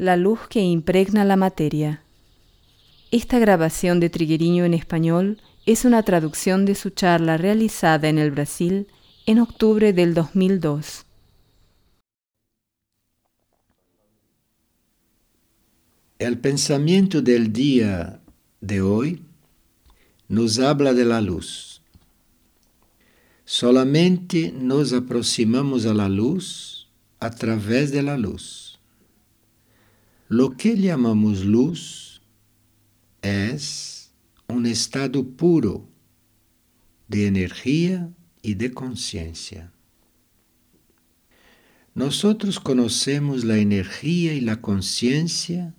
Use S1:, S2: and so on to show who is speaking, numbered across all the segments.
S1: La luz que impregna la materia. Esta grabación de Trigueriño en español es una traducción de su charla realizada en el Brasil en octubre del 2002.
S2: El pensamiento del día de hoy nos habla de la luz. Solamente nos aproximamos a la luz a través de la luz. Lo que llamamos luz es un estado puro de energía y de conciencia. Nosotros conocemos la energía y la conciencia,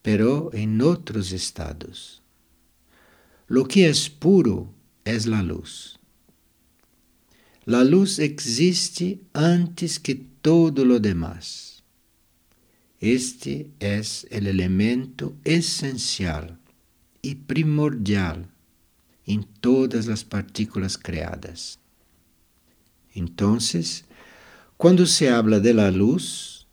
S2: pero en otros estados. Lo que es puro es la luz. La luz existe antes que todo lo demás. Este es el elemento esencial y primordial en todas las partículas creadas. Entonces, cuando se habla de la luz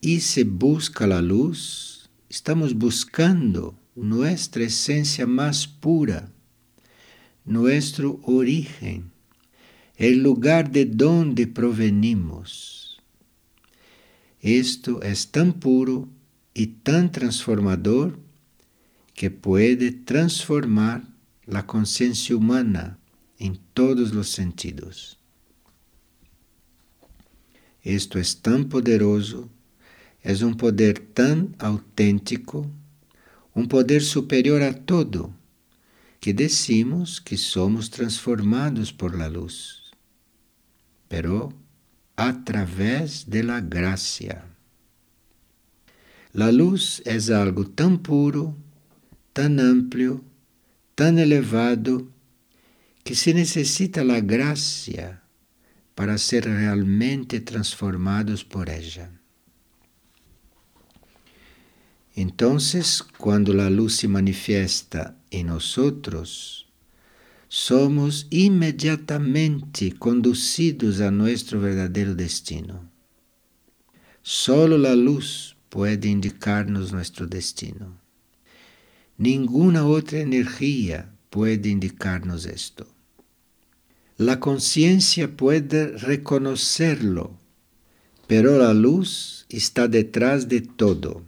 S2: y se busca la luz, estamos buscando nuestra esencia más pura, nuestro origen, el lugar de donde provenimos esto es tan puro y tan transformador que puede transformar la conciencia humana en todos los sentidos. Esto es tan poderoso, es un poder tan auténtico, un poder superior a todo, que decimos que somos transformados por la luz. Pero através de la gracia. La luz es algo tan puro, tan amplio, tan elevado, que se necesita la gracia para ser realmente transformados por ella. Entonces, cuando la luz se manifiesta en nosotros, somos inmediatamente conducidos a nuestro verdadero destino. Solo la luz puede indicarnos nuestro destino. Ninguna otra energía puede indicarnos esto. La conciencia puede reconocerlo, pero la luz está detrás de todo.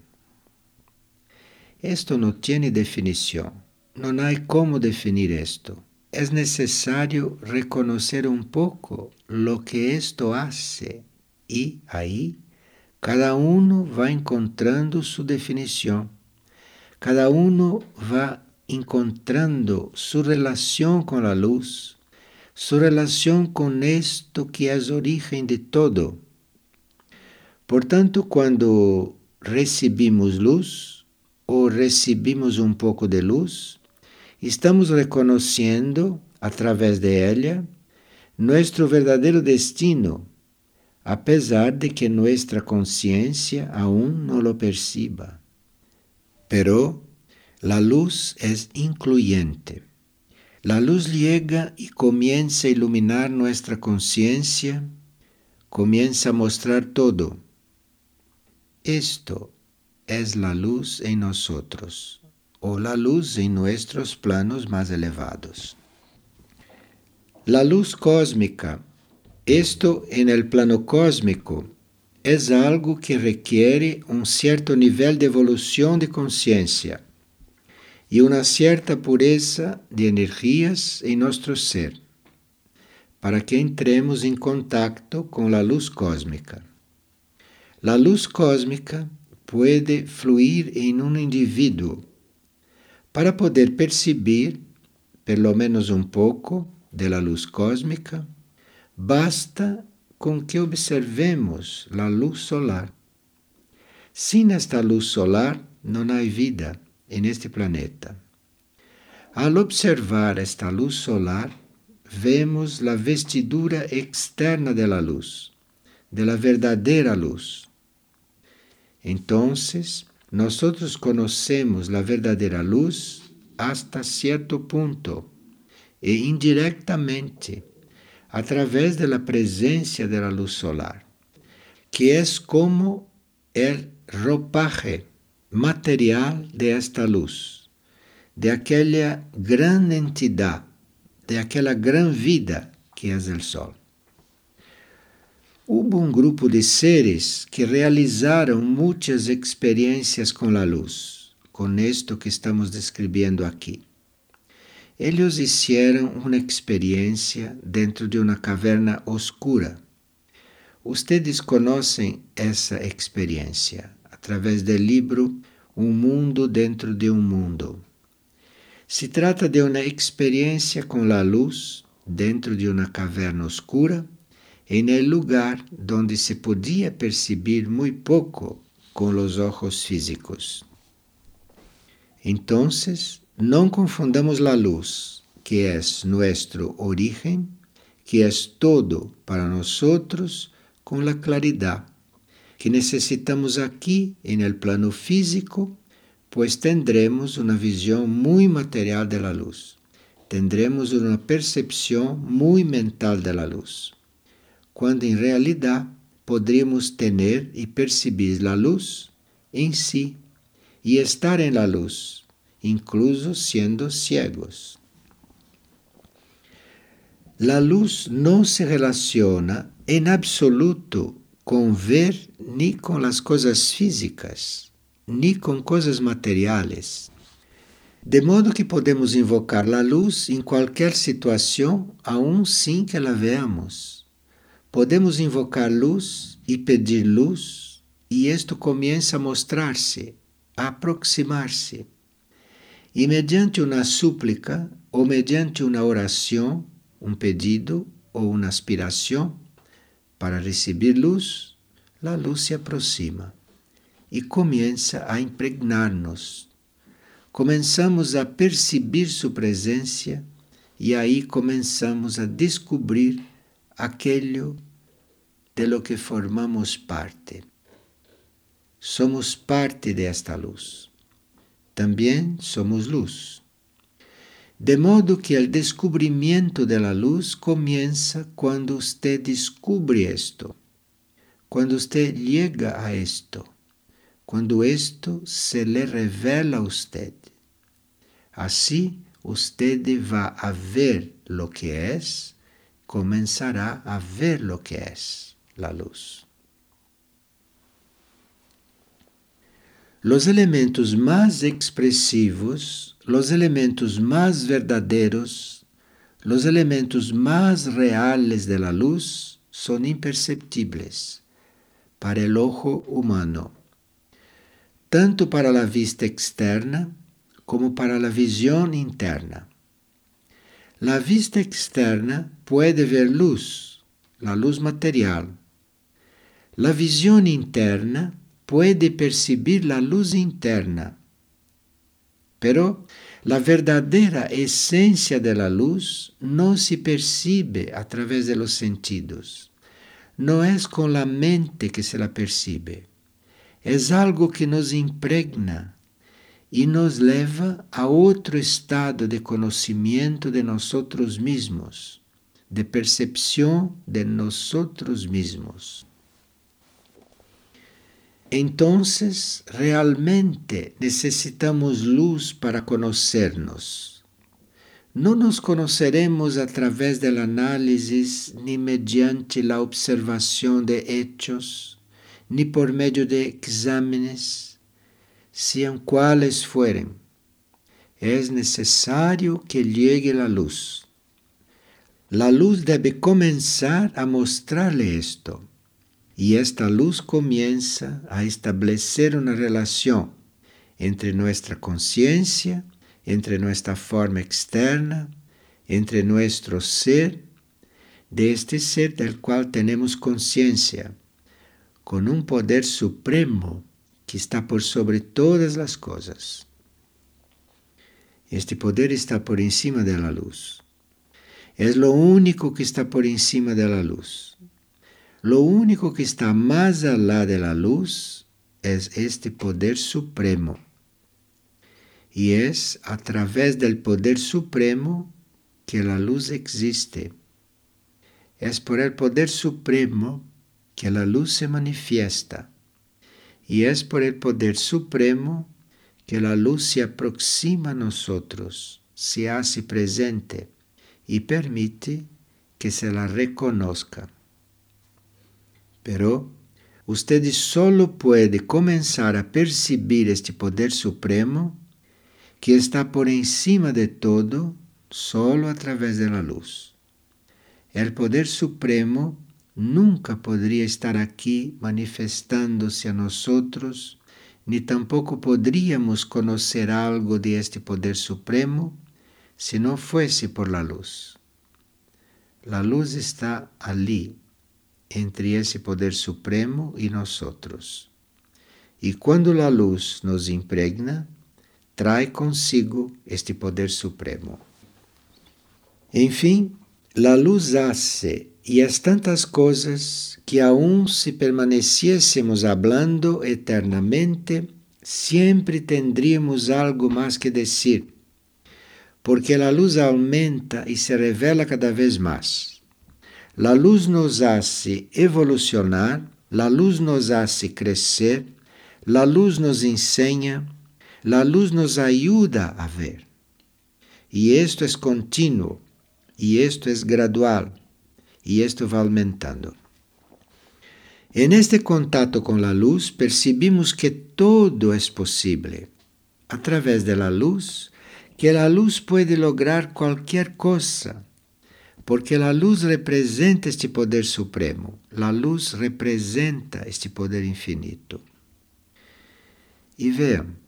S2: Esto no tiene definición, no hay cómo definir esto es necesario reconocer un poco lo que esto hace y ahí cada uno va encontrando su definición, cada uno va encontrando su relación con la luz, su relación con esto que es origen de todo. Por tanto, cuando recibimos luz o recibimos un poco de luz, estamos reconociendo a través de ella nuestro verdadero destino, a pesar de que nuestra conciencia aún no lo perciba. Pero la luz es incluyente. La luz llega y comienza a iluminar nuestra conciencia, comienza a mostrar todo. Esto es la luz en nosotros o la luz en nuestros planos más elevados. La luz cósmica, esto en el plano cósmico, es algo que requiere un cierto nivel de evolución de conciencia y una cierta pureza de energías en nuestro ser, para que entremos en contacto con la luz cósmica. La luz cósmica puede fluir en un individuo para poder perceber, pelo menos um pouco, da luz cósmica, basta com que observemos a luz solar. Sem esta luz solar, não há vida en este planeta. Al observar esta luz solar, vemos a vestidura externa de la luz, de la verdadera luz. Entonces, Nosotros conocemos la verdadera luz hasta cierto punto e indirectamente a través de la presencia de la luz solar, que es como el ropaje material de esta luz, de aquela grande entidade, de aquela grande vida que é o Sol. Houve um grupo de seres que realizaram muitas experiências com a luz, com isto que estamos descrevendo aqui. Eles hicieron uma experiência dentro de uma caverna oscura. Ustedes conhecem essa experiência através do livro Um Mundo Dentro de um Mundo. Se trata de uma experiência com a luz dentro de uma caverna oscura em lugar donde se podia perceber muito pouco com os ojos físicos. Então, não confundamos a luz, que é nosso origen, que é todo para nós, com a claridade, que necessitamos aqui en el plano físico, pues tendremos uma visão muito material de la luz. Tendremos uma percepção muito mental de la luz quando em realidade poderíamos ter e perceber a luz em si e estar em la luz, incluso sendo ciegos. La luz não se relaciona em absoluto com ver nem com as coisas físicas, nem com coisas materiais. De modo que podemos invocar a luz em qualquer situação, aun sem que la veamos. Podemos invocar luz e pedir luz, e isto começa a mostrar-se, a aproximar-se. E mediante uma súplica ou mediante uma oração, um pedido ou uma aspiração para receber luz, a luz se aproxima e começa a impregnar-nos. Começamos a perceber sua presença e aí começamos a descobrir aquello de lo que formamos parte. Somos parte de esta luz. Também somos luz. De modo que o descubrimiento de la luz comienza quando usted descubre esto, quando usted llega a esto, quando esto se le revela a usted. Así usted va a ver lo que es comenzará a ver lo que es la luz. Los elementos más expresivos, los elementos más verdaderos, los elementos más reales de la luz son imperceptibles para el ojo humano, tanto para la vista externa como para la visión interna. La vista externa puede ver luz, la luz material. La visión interna puede percibir la luz interna. Pero la verdadera esencia de la luz no se percibe a través de los sentidos. No es con la mente que se la percibe. Es algo que nos impregna e nos leva a outro estado de conhecimento de nós mesmos, de percepção de nós mesmos. Então, realmente necessitamos luz para conhecernos. Não nos conheceremos através da análise, nem mediante a observação de hechos, nem por meio de exámenes sean quales fueren, es necesario que llegue la luz. La luz debe comenzar a mostrarle esto, y esta luz comienza a establecer una relación entre nuestra conciencia, entre nuestra forma externa, entre nuestro ser, de este ser del cual tenemos conciencia, con un poder supremo que está por sobre todas as coisas. Este poder está por encima de la luz. É lo único que está por encima de la luz. Lo único que está más allá de la luz es este poder supremo. Y es a través del poder supremo que la luz existe. Es por el poder supremo que la luz se manifiesta Y es por el poder supremo que la luz se aproxima a nosotros, se hace presente y permite que se la reconozca. Pero usted solo puede comenzar a percibir este poder supremo que está por encima de todo solo a través de la luz. El poder supremo nunca podría estar aquí manifestándose a nosotros, ni tampoco podríamos conocer algo de este poder supremo si no fuese por la luz. La luz está allí, entre ese poder supremo y nosotros. Y cuando la luz nos impregna, trae consigo este poder supremo. En fin, la luz hace y es tantas cosas que aun si permaneciésemos hablando eternamente, siempre tendríamos algo más que decir, porque la luz aumenta y se revela cada vez más. La luz nos hace evolucionar, la luz nos hace crecer, la luz nos enseña, la luz nos ayuda a ver. Y esto es continuo, y esto es gradual, y esto va aumentando. En este contacto con la luz percibimos que todo es posible. A través de la luz, que la luz puede lograr cualquier cosa, porque la luz representa este poder supremo, la luz representa este poder infinito. Y vean,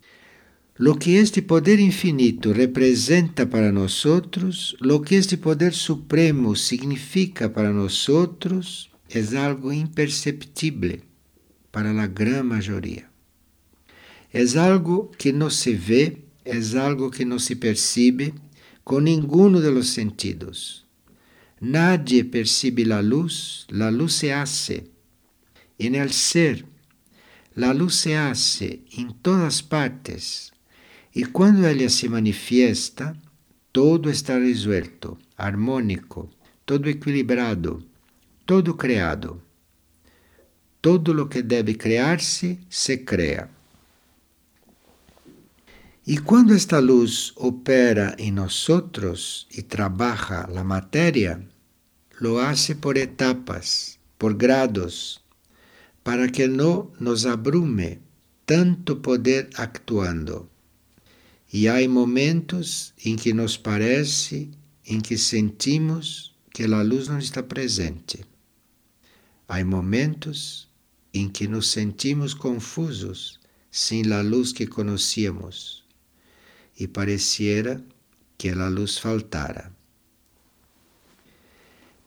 S2: lo que este poder infinito representa para nosotros, lo que este poder supremo significa para nosotros, es algo imperceptible para la gran mayoría. Es algo que no se ve, es algo que no se percibe con ninguno de los sentidos. Nadie percibe la luz, la luz se hace en el ser, la luz se hace en todas partes y cuando ella se manifiesta, todo está resuelto, armónico, todo equilibrado, todo creado. Todo lo que debe crearse se crea. Y cuando esta luz opera en nosotros y trabaja la materia, lo hace por etapas, por grados, para que no nos abrume tanto poder actuando. E há momentos em que nos parece, em que sentimos que a luz não está presente. Há momentos em que nos sentimos confusos sem a luz que conhecíamos e pareciera que a luz faltara.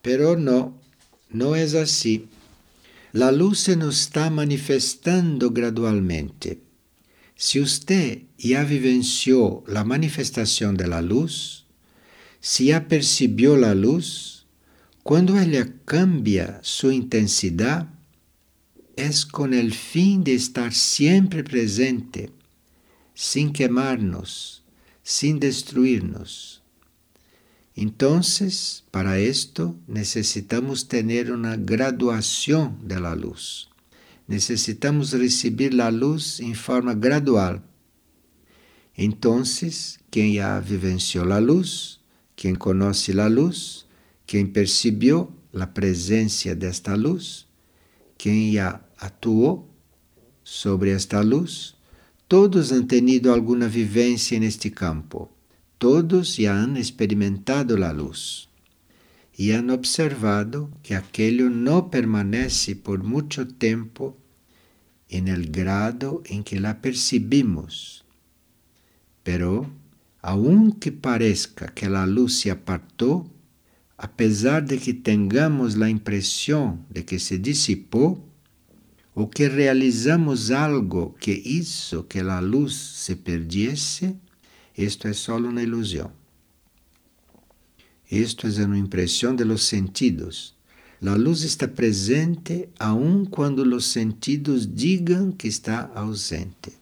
S2: Pero não, não é assim. A luz se nos está manifestando gradualmente. Si usted ya vivenció la manifestación de la luz, si ya percibió la luz, cuando ella cambia su intensidad, es con el fin de estar siempre presente, sin quemarnos, sin destruirnos. Entonces, para esto necesitamos tener una graduación de la luz necessitamos receber a luz em forma gradual. Então, quem já vivenciou a luz, quem conhece a luz, quem percebeu a presença desta luz, quem já atuou sobre esta luz, todos han tenido alguma vivência neste campo. Todos já han experimentado a luz e han observado que aquello não permanece por muito tempo en el grado en que la percibimos. Pero, aunque parezca que la luz se apartó, a pesar de que tengamos la impresión de que se disipó, o que realizamos algo que hizo que la luz se perdiese, esto es solo una ilusión. Esto es una impresión de los sentidos a luz está presente aun quando os sentidos digam que está ausente.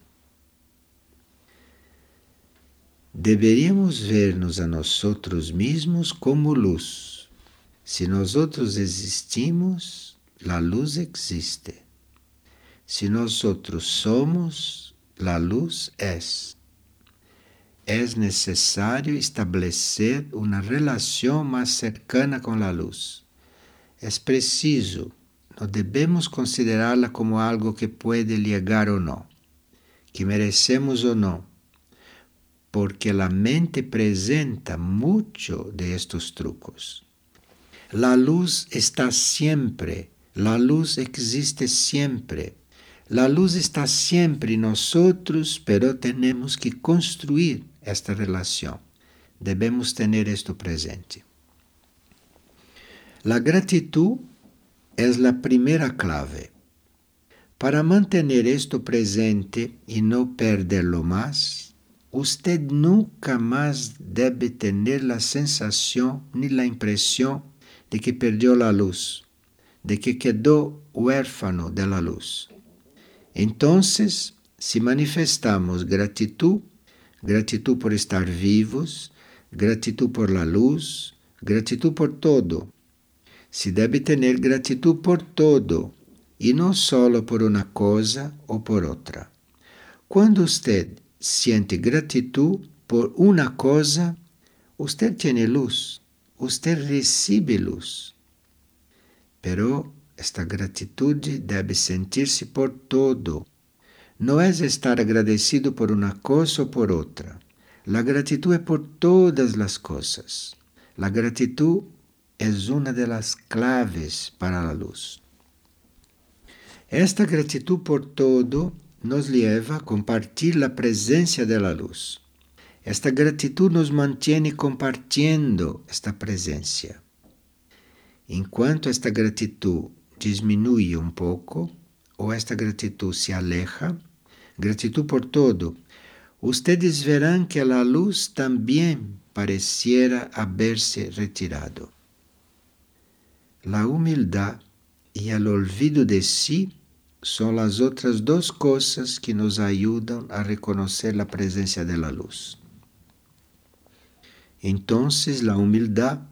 S2: Deveríamos ver-nos a nós mesmos como luz. Se nós existimos, a luz existe. Si nosotros somos, la luz es. Es necesario establecer una relación más cercana con la luz. Es preciso, no debemos considerarla como algo que puede llegar o no, que merecemos o no, porque la mente presenta mucho de estos trucos. La luz está siempre, la luz existe siempre. La luz está siempre en nosotros, pero tenemos que construir esta relación. Debemos tener esto presente. La gratitud es la primera clave. Para mantener esto presente y no perderlo más, usted nunca más debe tener la sensación ni la impresión de que perdió la luz, de que quedó huérfano de la luz. Entonces, si manifestamos gratitud, gratitud por estar vivos, gratitud por la luz, gratitud por todo, se debe tener gratitud por todo y no solo por una cosa o por otra. Cuando usted siente gratitud por una cosa, usted tiene luz, usted recibe luz. Pero esta gratitud debe sentirse por todo. No es estar agradecido por una cosa o por otra. La gratitud es por todas las cosas. La gratitud es una de las claves para la luz. Esta gratitud por todo nos leva a compartir la presencia de la luz. Esta gratitud nos mantiene compartiendo esta presencia. Enquanto esta gratitud diminui um pouco, ou esta gratitud se aleja, gratitud por todo, ustedes verán que a luz também pareciera haberse retirado. La humildad e el olvido de si são as outras duas coisas que nos ajudam a reconhecer a presença da luz. Então, a humildade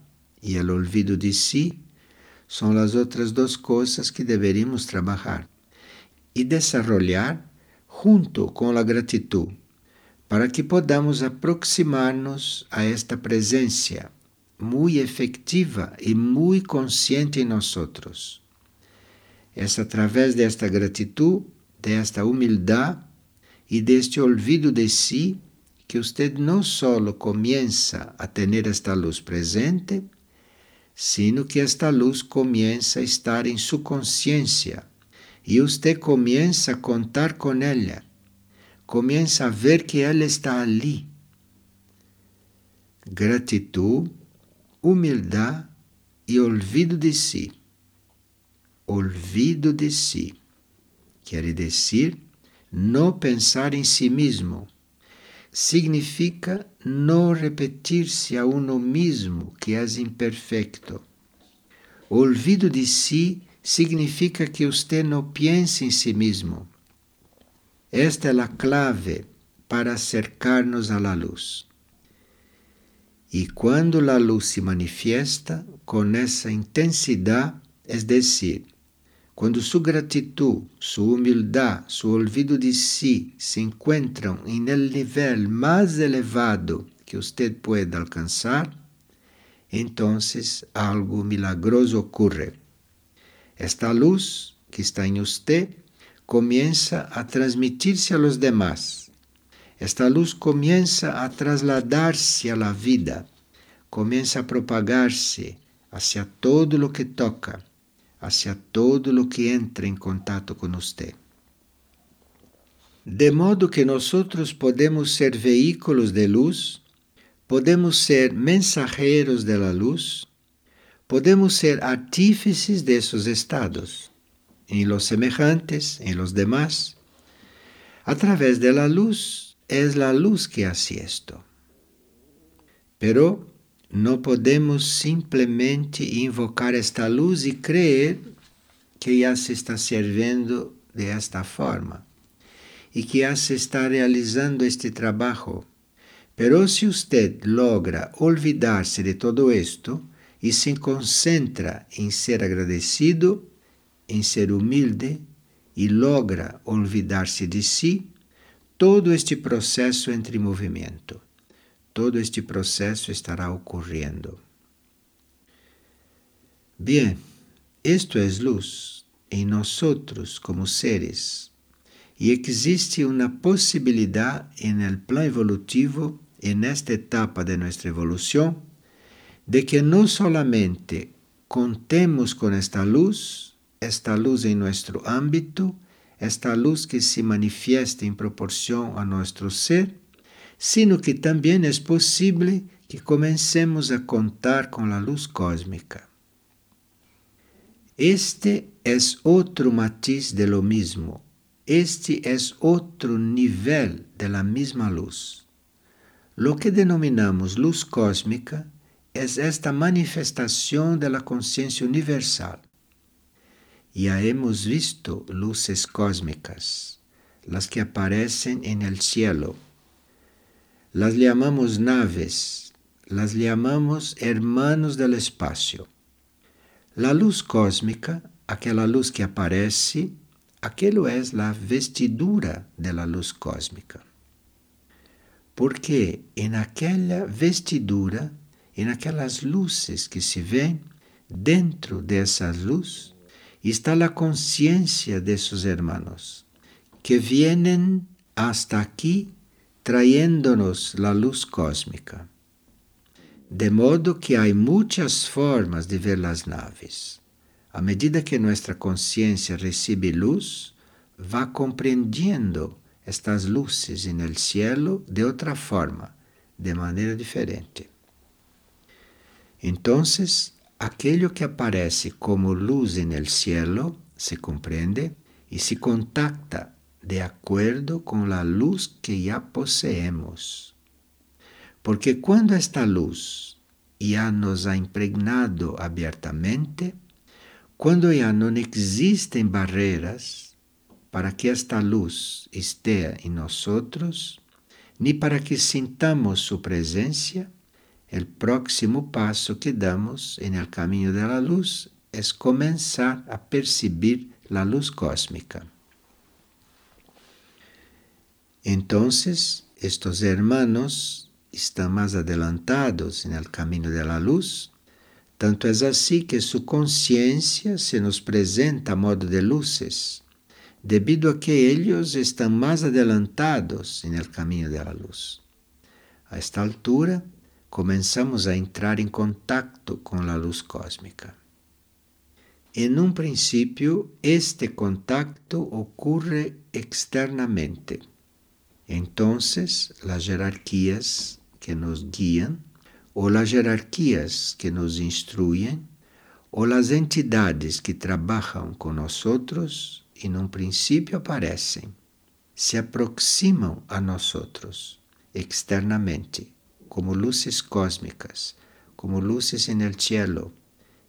S2: e o olvido de si são as outras duas coisas que deveríamos trabalhar e desenvolver junto com a gratitud, para que podamos aproximar-nos a esta presença muito efetiva e muito consciente em nós es a través de esta gratitud, de esta humildad y de este olvido de sí que usted no solo comienza a tener esta luz presente, sino que esta luz comienza a estar en su conciencia y usted comienza a contar con ella, comienza a ver que ella está allí. Gratitud, humildad y olvido de sí olvido de si. Quer dizer, não pensar em si mesmo. Significa não repetir-se a uno mesmo que é imperfeito. Olvido de si significa que você não pensa em si mesmo. Esta é a clave para acercar-nos à luz. E quando a luz se manifesta com essa intensidade, é decir, quando sua gratitud, sua humildade, seu olvido de si se encontram em el nível mais elevado que você pode alcançar, então algo milagroso ocorre. Esta luz que está em você começa a transmitir-se a los demás. Esta luz começa a trasladar-se a la vida, começa a propagar-se hacia todo lo que toca hacia todo lo que entra en contacto con usted. De modo que nosotros podemos ser vehículos de luz, podemos ser mensajeros de la luz, podemos ser artífices de esos estados, en los semejantes, en los demás. A través de la luz es la luz que hace esto. Pero não podemos simplesmente invocar esta luz e crer que já se está servindo de esta forma e que já se está realizando este trabalho. Pero se usted logra olvidar-se de todo esto e se concentra em ser agradecido, em ser humilde e logra olvidar-se de si, todo este processo entra em movimento. Todo este processo estará ocorrendo. Bien, esto es luz em nós como seres. E existe uma possibilidade en el evolutivo, en esta etapa de nuestra evolução, de que não solamente contemos com esta luz, esta luz em nosso âmbito, esta luz que se manifiesta em proporção a nosso ser, sino que também é possível que comecemos a contar com a luz cósmica. Este é outro matiz de lo mismo. Este é outro nível de la misma luz. Lo que denominamos luz cósmica es esta manifestación de la conciencia universal. Ya hemos visto luces cósmicas, las que aparecen en el cielo. Las llamamos naves, las llamamos hermanos del espacio. La luz cósmica, aquela luz que aparece, aquilo é a vestidura de la luz cósmica. Porque em aquela vestidura em aquelas luzes que se vêem, dentro dessas luzes, está a consciência de hermanos, que vienen hasta aqui trayéndonos la luz cósmica. De modo que há muitas formas de ver as naves. À medida que nossa consciência recebe luz, va compreendendo estas luzes en el cielo de outra forma, de maneira diferente. Entonces, aquello que aparece como luz en el cielo se comprende y se contacta de acuerdo con la luz que ya poseemos. Porque cuando esta luz ya nos ha impregnado abiertamente, quando já não existem barreiras para que esta luz esteja em nós, nem para que sintamos sua presença, o próximo passo que damos el caminho de la luz é começar a perceber a luz cósmica. Entonces, estos hermanos estão mais adelantados en el camino de la luz, tanto é assim que sua consciência se nos presenta a modo de luces, debido a que eles estão mais adelantados en el camino de la luz. A esta altura, começamos a entrar em contato com a luz cósmica. Em um princípio, este contacto ocorre externamente. Então, as hierarquias que nos guiam, ou as hierarquias que nos instruem, ou as entidades que trabalham com nós, em um princípio aparecem, se aproximam a nós externamente como luzes cósmicas, como luzes en el cielo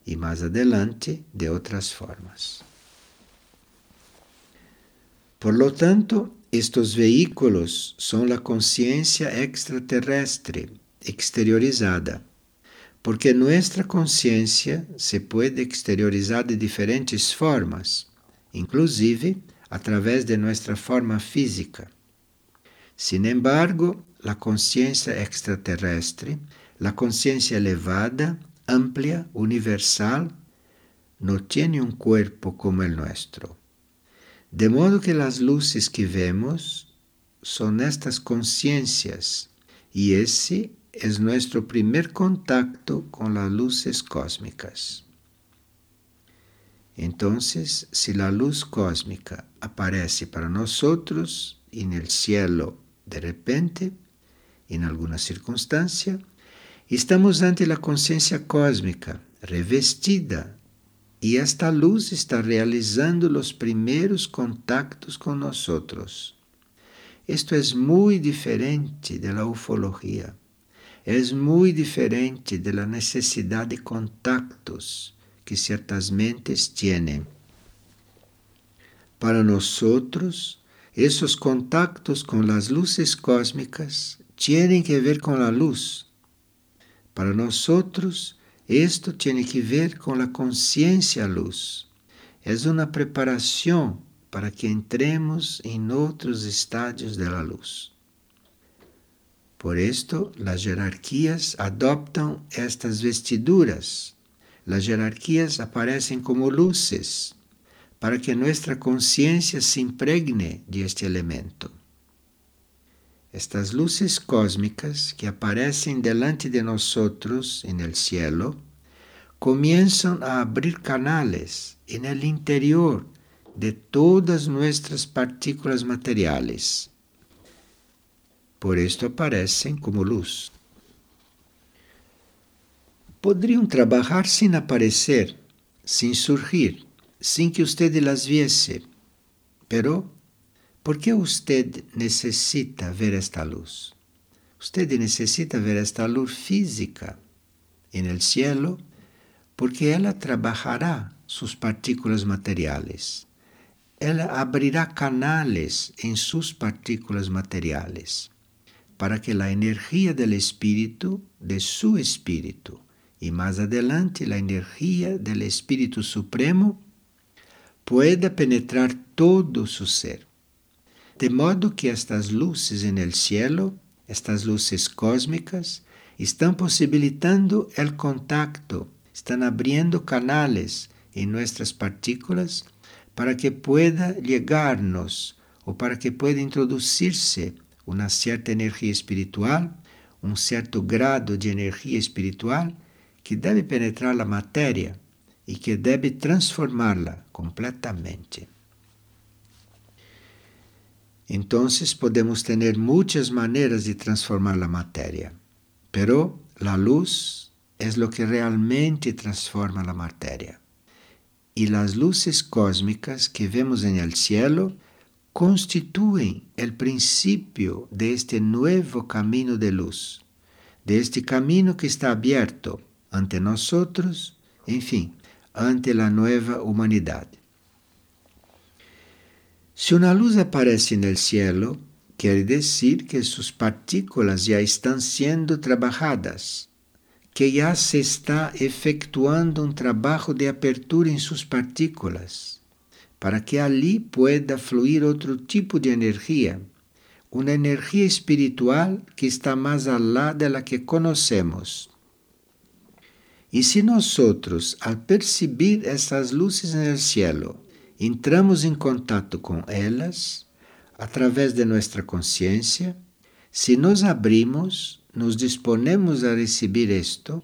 S2: y más adelante de otras formas. Por lo tanto, estos vehículos son la conciencia extraterrestre exteriorizada, porque nuestra conciencia se puede exteriorizar de diferentes formas, inclusive a través de nuestra forma física. Sin embargo, la conciencia extraterrestre, la conciencia elevada, amplia, universal, no tiene un cuerpo como el nuestro. De modo que las luces que vemos son estas conciencias y ese es nuestro primer contacto con las luces cósmicas. Entonces, si la luz cósmica aparece para nosotros en el cielo de repente, em alguma circunstância, estamos ante a consciência cósmica revestida e esta luz está realizando os primeiros contactos com nós. Isto é muito diferente da ufologia. É muito diferente da necessidade de contactos que certas mentes têm. Para nós, esses contactos com as luzes cósmicas tienen que ver con la luz. Para nosotros, esto tiene que ver con la conciencia luz. Es una preparación para que entremos em outros estádios da luz. Por esto, as jerarquias adoptam estas vestiduras. As jerarquias aparecem como luzes, para que nossa consciência se impregne de este elemento. Estas luzes cósmicas que aparecem delante de nós em el cielo começam a abrir canales en el interior de todas nuestras partículas materiales. Por esto aparecem como luz. Poderiam trabalhar sem aparecer, sem surgir, sem que usted las viese, pero ¿Por que usted necessita ver esta luz? Usted necessita ver esta luz física en el cielo porque ela trabalhará suas partículas materiais. Ela abrirá canales em suas partículas materiais para que a energia do espírito, de su espírito, e mais adelante a energia do Espírito Supremo, pueda penetrar todo su ser de modo que estas luzes en el cielo, estas luces cósmicas, estão possibilitando el contacto, estão abrindo canales em nossas partículas para que pueda llegarnos ou para que pueda introduzir-se uma certa energia espiritual, um certo grado de energia espiritual que deve penetrar a matéria e que deve transformá-la completamente. Entonces podemos tener muchas maneras de transformar la materia, pero la luz es lo que realmente transforma la materia. Y las luces cósmicas que vemos en el cielo constituyen el principio de este nuevo camino de luz, de este camino que está abierto ante nosotros, en fin, ante la nueva humanidad. Se uma luz aparece no cielo, quer dizer que suas partículas já estão sendo trabalhadas, que já se está efetuando um trabalho de apertura em suas partículas, para que ali pueda fluir outro tipo de energia, uma energia espiritual que está mais alá da que conhecemos. E se nós, ao perceber essas luzes no cielo, entramos em contato com elas através de nossa consciência, se nos abrimos, nos disponemos a receber isto,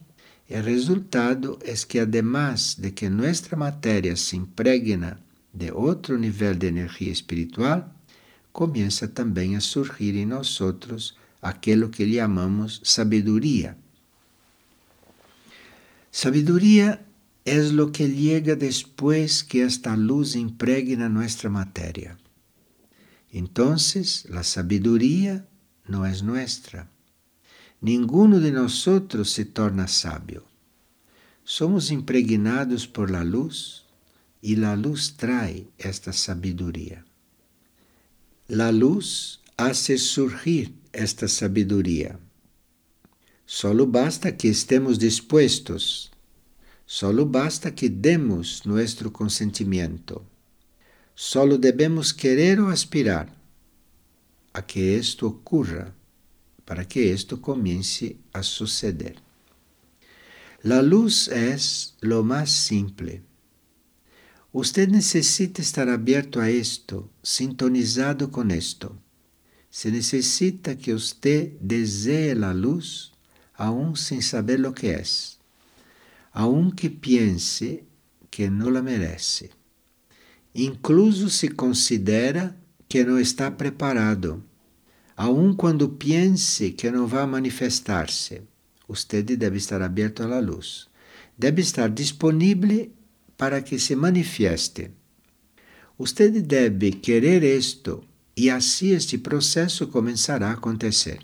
S2: o resultado é que, además de que nossa matéria se impregna de outro nível de energia espiritual, começa também a surgir em nós aquilo que chamamos sabedoria. Sabedoria es lo que llega después que esta luz impregna nuestra materia. Entonces, la sabiduría no es nuestra. Ninguno de nosotros se torna sabio. Somos impregnados por la luz y la luz trae esta sabiduría. La luz hace surgir esta sabiduría. Solo basta que estemos dispuestos Solo basta que demos nuestro consentimiento. Solo debemos querer o aspirar a que esto ocurra para que esto comience a suceder. La luz es lo más simple. Usted necesita estar abierto a esto, sintonizado con esto. Se necesita que usted desee la luz aún sin saber lo que es aunque pense que não la merece. Incluso se considera que não está preparado, aun quando pense que não vai manifestar-se. Usted deve estar aberto à luz. Deve estar disponível para que se manifieste. Usted deve querer isto e assim este processo começará a acontecer.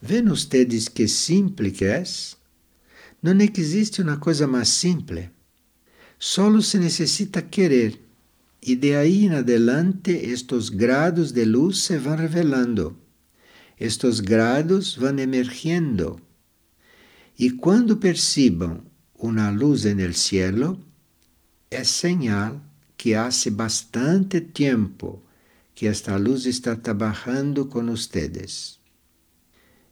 S2: Ven ustedes que simples que é? Não existe uma coisa mais simples. Solo se necessita querer. E de aí em adelante, estes grados de luz se vão revelando. Estes grados vão emergindo. E quando percebam uma luz no cielo, é señal que hace bastante tiempo que esta luz está trabajando con ustedes.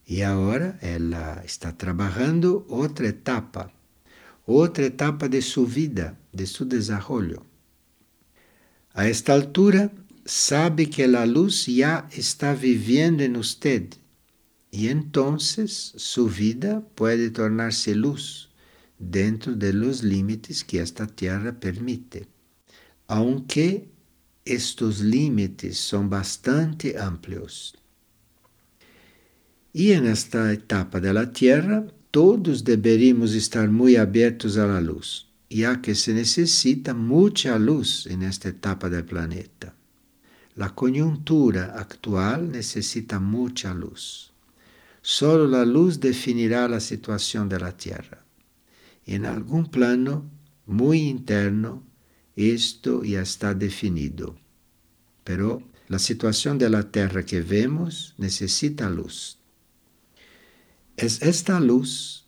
S2: Y ahora ela está trabajando otra etapa, otra etapa de su vida, de su desarrollo. A esta altura, sabe que la luz ya está viviendo en usted y entonces su vida puede tornarse luz dentro de los límites que esta tierra permite, aunque estos límites son bastante amplios. Y en esta etapa de la Tierra, todos deberíamos estar muy abiertos a la luz, ya que se necesita mucha luz en esta etapa del planeta. La coyuntura actual necesita mucha luz. Solo la luz definirá la situación de la Tierra. En algún plano muy interno, esto ya está definido. Pero la situación de la Tierra que vemos necesita luz. Es esta luz,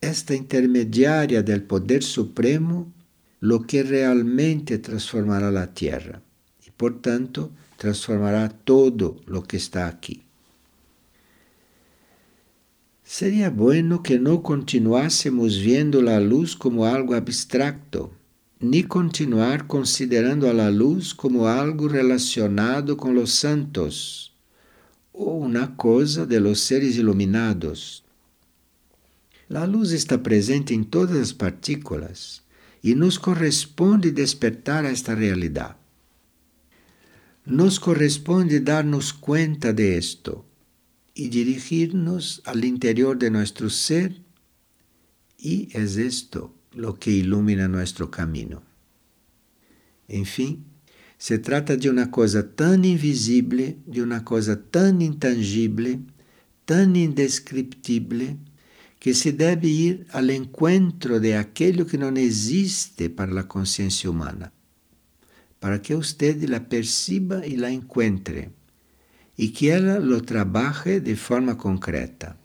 S2: esta intermediaria del poder supremo, lo que realmente transformará la Tierra y por tanto transformará todo lo que está aquí. Sería bueno que no continuásemos viendo la luz como algo abstracto, ni continuar considerando a la luz como algo relacionado con los santos o una cosa de los seres iluminados. La luz está presente en todas las partículas y nos corresponde despertar a esta realidad. Nos corresponde darnos cuenta de esto y dirigirnos al interior de nuestro ser y es esto lo que ilumina nuestro camino. En fin, se trata de uma coisa tão invisível, de uma coisa tão intangível, tão indescriptível, que se deve ir ao encontro de aquilo que não existe para a consciência humana, para que você la perciba e la encontre, e que ela lo trabalhe de forma concreta.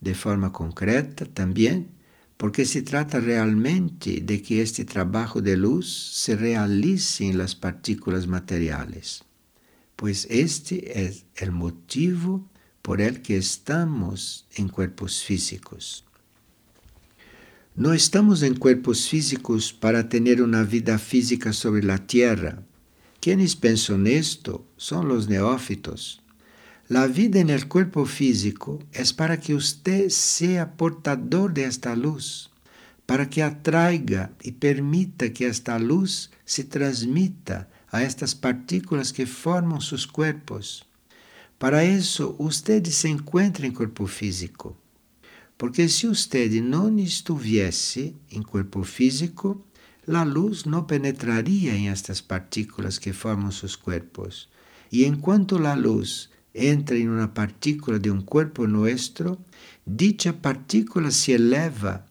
S2: De forma concreta também porque se trata realmente de que este trabajo de luz se realice en las partículas materiales, pues este es el motivo por el que estamos en cuerpos físicos. No estamos en cuerpos físicos para tener una vida física sobre la tierra. Quienes piensan esto son los neófitos La vida en el cuerpo físico es para que usted sea portador de esta luz, para que atraiga y permita que esta luz se transmita a estas partículas que forman sus cuerpos. Para eso usted se encuentra en cuerpo físico. Porque si usted no estuviese en cuerpo físico, la luz no penetraría en estas partículas que forman sus cuerpos. Y en cuanto la luz entra em uma partícula de um corpo nuestro, dicha partícula se eleva,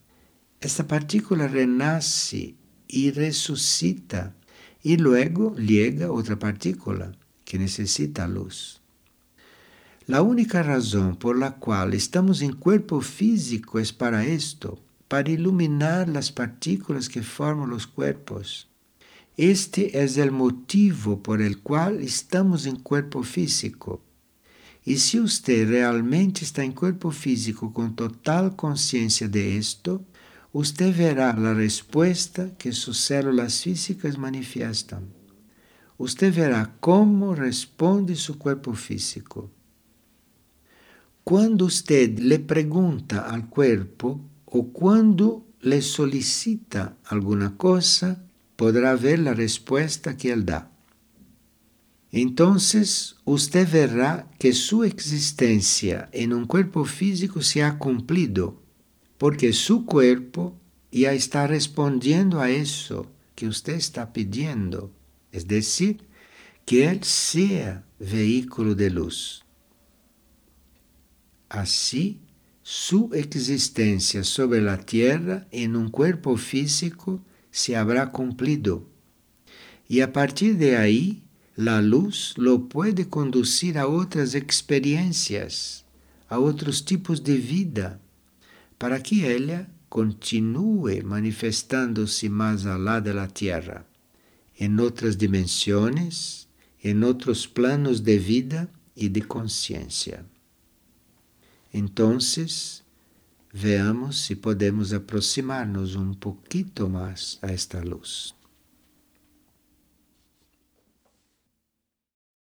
S2: esta partícula renasce e ressuscita e luego llega outra partícula que necessita luz. La única razão por la qual estamos em corpo físico é para esto, para iluminar las partículas que formam os cuerpos. Este é o motivo por el qual estamos em corpo físico e se você realmente está em corpo físico com total consciência de esto, você verá a resposta que suas células físicas manifestam. Você verá como responde seu corpo físico. Quando você lhe pergunta ao corpo ou quando lhe solicita alguma coisa, poderá ver a resposta que ele dá. Entonces usted verá que su existencia en un cuerpo físico se ha cumplido, porque su cuerpo ya está respondiendo a eso que usted está pidiendo, es decir, que él sea vehículo de luz. Así, su existencia sobre la tierra en un cuerpo físico se habrá cumplido. Y a partir de ahí, la luz lo puede conducir a outras experiências, a outros tipos de vida, para que ela continue manifestando-se allá de la tierra, em outras dimensões, em outros planos de vida e de consciência. Então, veamos se podemos aproximarnos um pouquinho mais a esta luz.